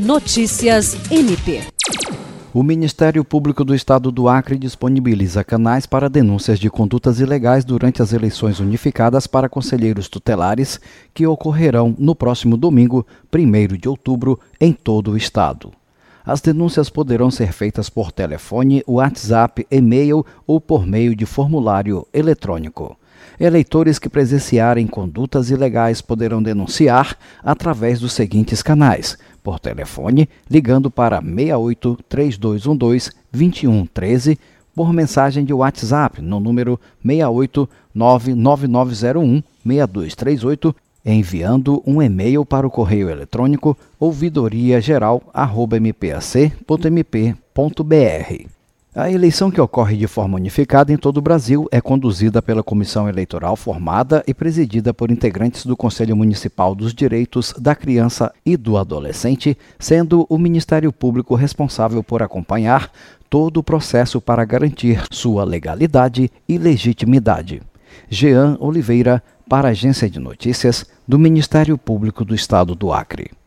Notícias MP. O Ministério Público do Estado do Acre disponibiliza canais para denúncias de condutas ilegais durante as eleições unificadas para conselheiros tutelares que ocorrerão no próximo domingo, 1 de outubro, em todo o estado. As denúncias poderão ser feitas por telefone, WhatsApp, e-mail ou por meio de formulário eletrônico. Eleitores que presenciarem condutas ilegais poderão denunciar através dos seguintes canais: por telefone, ligando para 68 3212 2113, por mensagem de WhatsApp no número 68 99901 6238, enviando um e-mail para o correio eletrônico ouvidoriageral@mpac.mp.br. A eleição que ocorre de forma unificada em todo o Brasil é conduzida pela comissão eleitoral formada e presidida por integrantes do Conselho Municipal dos Direitos da Criança e do Adolescente, sendo o Ministério Público responsável por acompanhar todo o processo para garantir sua legalidade e legitimidade. Jean Oliveira, para a Agência de Notícias do Ministério Público do Estado do Acre.